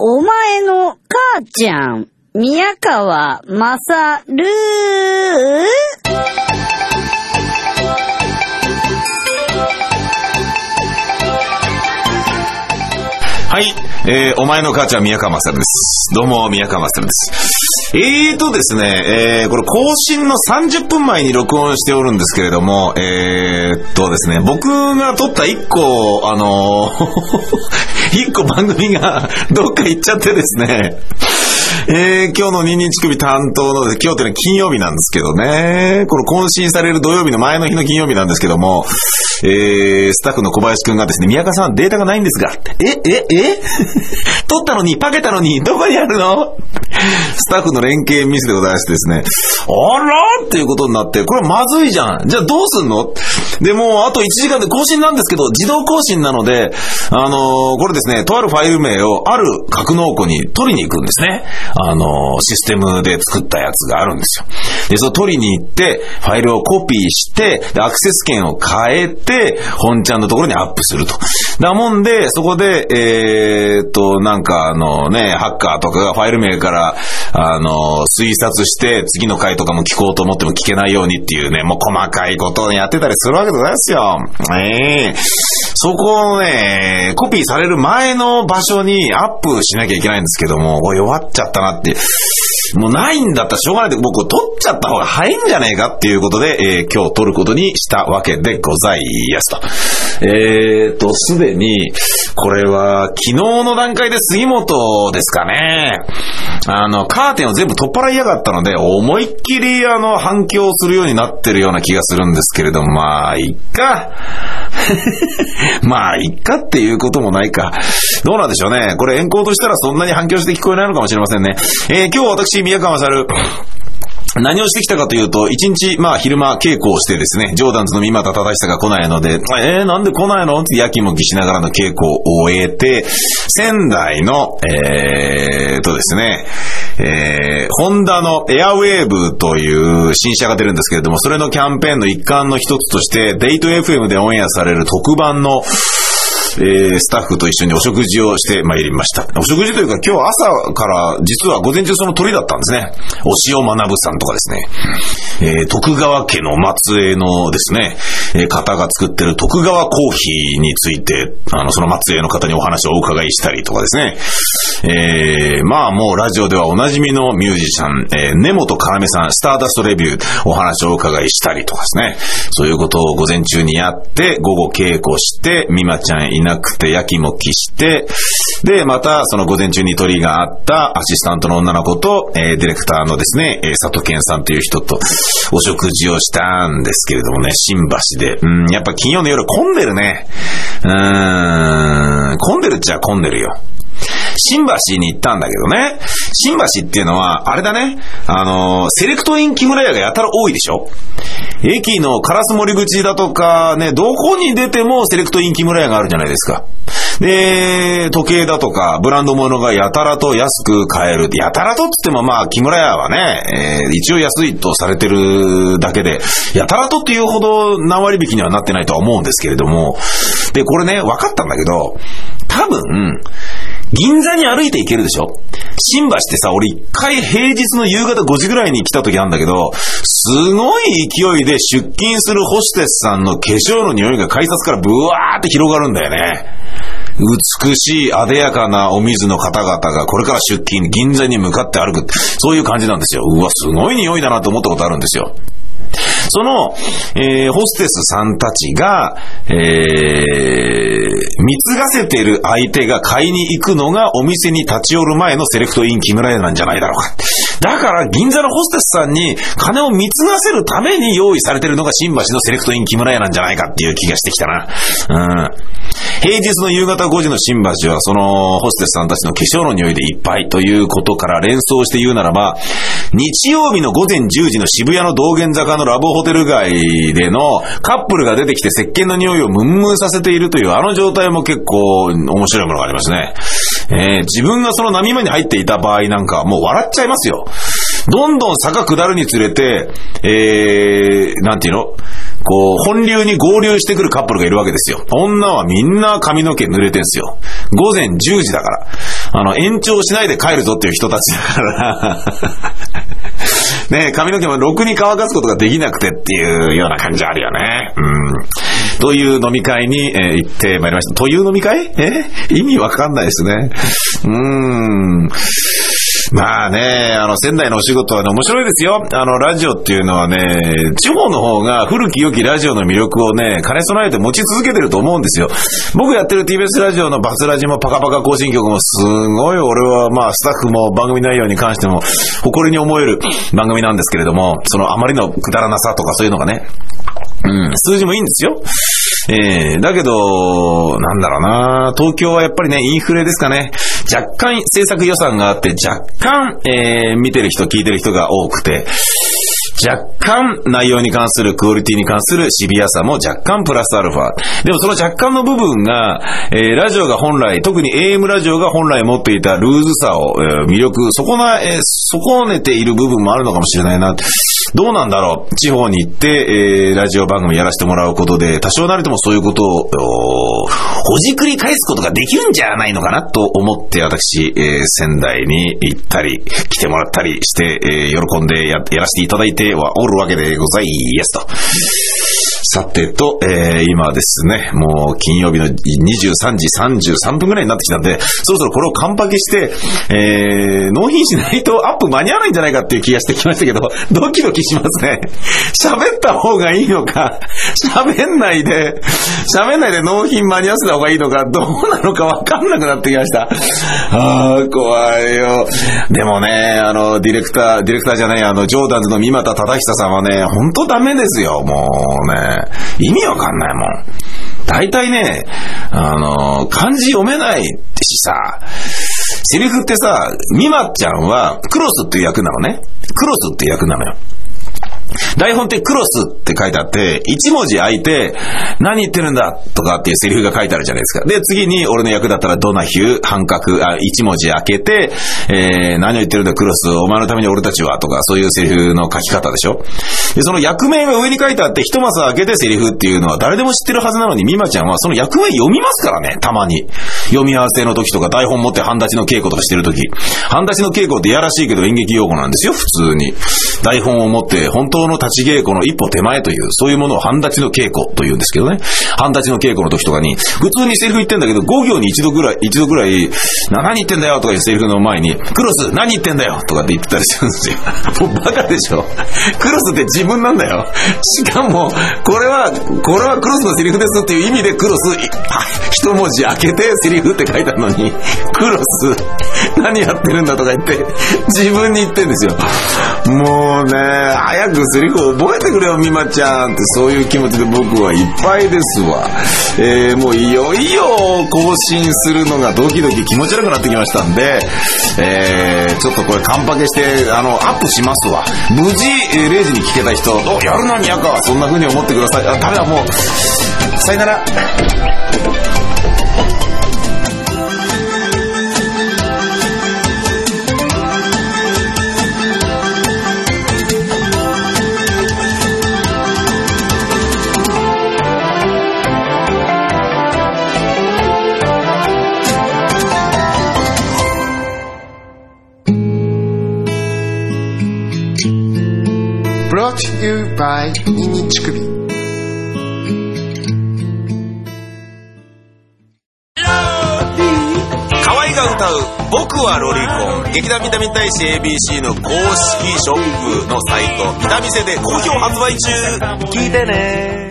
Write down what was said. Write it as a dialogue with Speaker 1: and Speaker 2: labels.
Speaker 1: お前の母ちゃん、宮川まさる
Speaker 2: ー。えー、お前の母ちゃん、宮川勝です。どうも、宮川勝です。えーとですね、えー、これ更新の30分前に録音しておるんですけれども、えーっとですね、僕が撮った1個、あのー、1個番組がどっか行っちゃってですね、えー、今日のニンニン乳首担当の、今日っていうのは金曜日なんですけどね、この更新される土曜日の前の日の金曜日なんですけども、えー、スタッフの小林くんがですね、宮川さんデータがないんですが、え、え、え？撮ったのに、パケたのに、どこにあるの？スタッフの連携ミスでございましてですね、あら？っていうことになって、これまずいじゃん。じゃあどうすんの？で、もうあと1時間で更新なんですけど、自動更新なので、あのーこれですね、とあるファイル名をある格納庫に取りに行くんですね。あのーシステムで作ったやつがあるんですよ。で、それ取りに行って、ファイルをコピーして、でアクセス権を変えて、本ちゃんのところにアップすると。だもんで、そこで、えーっと、なんかあのね、ハッカーとかがファイル名から、あの、推察して、次の回とかも聞こうと思っても聞けないようにっていうね、もう細かいことをやってたりするわけでございますよ。ええそこをね、コピーされる前の場所にアップしなきゃいけないんですけども、弱っちゃったなって。もうないんだったらしょうがないで、僕取っちゃった方が早いんじゃねえかっていうことで、えー今日取ることにしたわけでございますと。えーと、すでに、これは昨日の段階で杉本ですかね。あの、カーテンを全部取っ払いやがったので、思いっきりあの、反響するようになってるような気がするんですけれども、まあ、いっか。まあ、いっかっていうこともないか。どうなんでしょうね。これ、エンコードしたらそんなに反響して聞こえないのかもしれませんね。えー今日私、宮川猿何をしてきたかというと、一日、まあ、昼間稽古をしてですね、ジョーダンズの三股正久が来ないので、えー、なんで来ないの？ってやきもきしながらの稽古を終えて、仙台の、えー、とですね、えー、ホンダのエアウェーブという新車が出るんですけれども、それのキャンペーンの一環の一つとして、デイト FM でオンエアされる特番の、えースタッフと一緒にお食事をしてまいりました。お食事というか今日朝から実は午前中その鳥だったんですね。押尾学さんとかですね。えー徳川家の末裔のですね、えー方が作ってる徳川コーヒーについて、あの、その末裔の方にお話をお伺いしたりとかですね。えーまあもうラジオではおなじみのミュージシャン、えー根本要さん、スターダストレビュー、お話をお伺いしたりとかですね。そういうことを午前中にやって、午後稽古して、美馬ちゃんいなくてやきもきして、で、またその午前中に鳥があったアシスタントの女の子と、えーディレクターのですね、えー佐藤健さんという人とお食事をしたんですけれどもね、新橋で。うん、やっぱ金曜の夜混んでるね。うーん、混んでるっちゃ混んでるよ。新橋に行ったんだけどね。新橋っていうのは、あれだね。あの、セレクトイン木村屋がやたら多いでしょ駅の烏森口だとか、ね、どこに出てもセレクトイン木村屋があるじゃないですか。で、時計だとか、ブランド物がやたらと安く買える。やたらとっつってもまあ、木村屋はね、えー一応安いとされてるだけで、やたらとっていうほど何割引きにはなってないとは思うんですけれども、で、これね、分かったんだけど、多分、銀座に歩いて行けるでしょ？新橋ってさ、俺一回平日の夕方5時ぐらいに来た時なんだけど、すごい勢いで出勤するホステスさんの化粧の匂いが改札からブワーって広がるんだよね。美しい、艶やかなお水の方々がこれから出勤、銀座に向かって歩く。そういう感じなんですよ。うわ、すごい匂いだなと思ったことあるんですよ。その、えーホステスさんたちが、えー、貢がせてる相手が買いに行くのがお店に立ち寄る前のセレクトイン木村屋なんじゃないだろうか。だから銀座のホステスさんに金を貢がせるために用意されてるのが新橋のセレクトイン木村屋なんじゃないかっていう気がしてきたな。うん。平日の夕方5時の新橋はそのホステスさんたちの化粧の匂いでいっぱいということから連想して言うならば、日曜日の午前10時の渋谷の道玄坂のラブホテル街でのカップルが出てきて石鹸の匂いをムンムンさせているというあの状態も結構面白いものがありますね。えー自分がその波間に入っていた場合なんかもう笑っちゃいますよ。どんどん坂下るにつれて、えー、なんていうの？こう、本流に合流してくるカップルがいるわけですよ。女はみんな髪の毛濡れてんすよ。午前10時だから。あの、延長しないで帰るぞっていう人たちだから。ね髪の毛もろくに乾かすことができなくてっていうような感じあるよね。うん。という飲み会に、え行ってまいりました。という飲み会？え意味わかんないですね。うーん。まあね、あの、仙台のお仕事はね、面白いですよ。あの、ラジオっていうのはね、地方の方が古き良きラジオの魅力をね、兼ね備えて持ち続けてると思うんですよ。僕やってる TBS ラジオのバスラジもパカパカ更新曲もすごい俺はまあスタッフも番組内容に関しても誇りに思える番組なんですけれども、そのあまりのくだらなさとかそういうのがね、うん、数字もいいんですよ。えー、だけど、なんだろうな東京はやっぱりね、インフレですかね。若干制作予算があって、若干、えー、見てる人、聞いてる人が多くて、若干内容に関するクオリティに関するシビアさも若干プラスアルファ。でもその若干の部分が、えーラジオが本来、特に AM ラジオが本来持っていたルーズさを、えー魅力、そこな、えー損ねている部分もあるのかもしれないな。どうなんだろう？地方に行って、えーラジオ番組やらせてもらうことで、多少なりともそういうことを、ほじくり返すことができるんじゃないのかなと思って、私、えー仙台に行ったり、来てもらったりして、えー喜んでややらせていただいてはおるわけでございますと。さてと、えー今ですね、もう金曜日の23時33分ぐらいになってきたんで、そろそろこれを完パケして、えー納品しないとアップ間に合わないんじゃないかっていう気がしてきましたけど、ドキドキしますね。喋った方がいいのか、喋んないで、喋んないで納品間に合わせた方がいいのか、どうなのかわかんなくなってきました。あー、怖いよ。でもね、あの、ディレクター、ディレクターじゃない、あの、ジョーダンズの三股忠久さんはね、ほんとダメですよ、もうね。意味わかんないもん。大体ね、あの、漢字読めないしさ、セリフってさ、みまちゃんはクロスっていう役なのね。クロスっていう役なのよ。台本ってクロスって書いてあって、一文字空いて、何言ってるんだとかっていうセリフが書いてあるじゃないですか。で、次に俺の役だったらドナヒュー、半角、あ、一文字開けて、えー、何を言ってるんだクロス、お前のために俺たちはとか、そういうセリフの書き方でしょで、その役名が上に書いてあって、一マス開けてセリフっていうのは誰でも知ってるはずなのに、美馬ちゃんはその役名読みますからね、たまに。読み合わせの時とか、台本持って半立ちの稽古とかしてる時。半立ちの稽古ってやらしいけど演劇用語なんですよ、普通に。台本を持って、本当の立ち稽古の一歩手前という、そういうものを半立ちの稽古というんですけどね。半立ちの稽古の時とかに、普通にセリフ言ってんだけど、5行に一度ぐらい、一度ぐらい、何言ってんだよとかいうセリフの前に、クロス、何言ってんだよとかって言ってたりするんですよ。もうバカでしょ。クロスって自分なんだよ。しかも、これは、これはクロスのセリフですっていう意味でクロス、いあ一文字開けてセリフって書いてあるのに、クロス、何やってるんだとか言って、自分に言ってんですよ。もうね、早くセリフ覚えてくれよ、美馬ちゃんって、そういう気持ちで僕はいっぱいですわ。えー、もういよいよ更新するのがドキドキ気持ち悪くなってきましたんで、えー、ちょっとこれカンパケして、あの、アップしますわ。無事、0時に聞けた人、お、やるな、宮川。そんな風に思ってください。あ、ダメだ、もう。さよなら。
Speaker 3: You. By ニンニン乳首
Speaker 2: 河合が歌う「僕はロリコン」劇団南大使 ABC の公式ショップのサイト「南店」で好評発売中。
Speaker 4: 聞いてね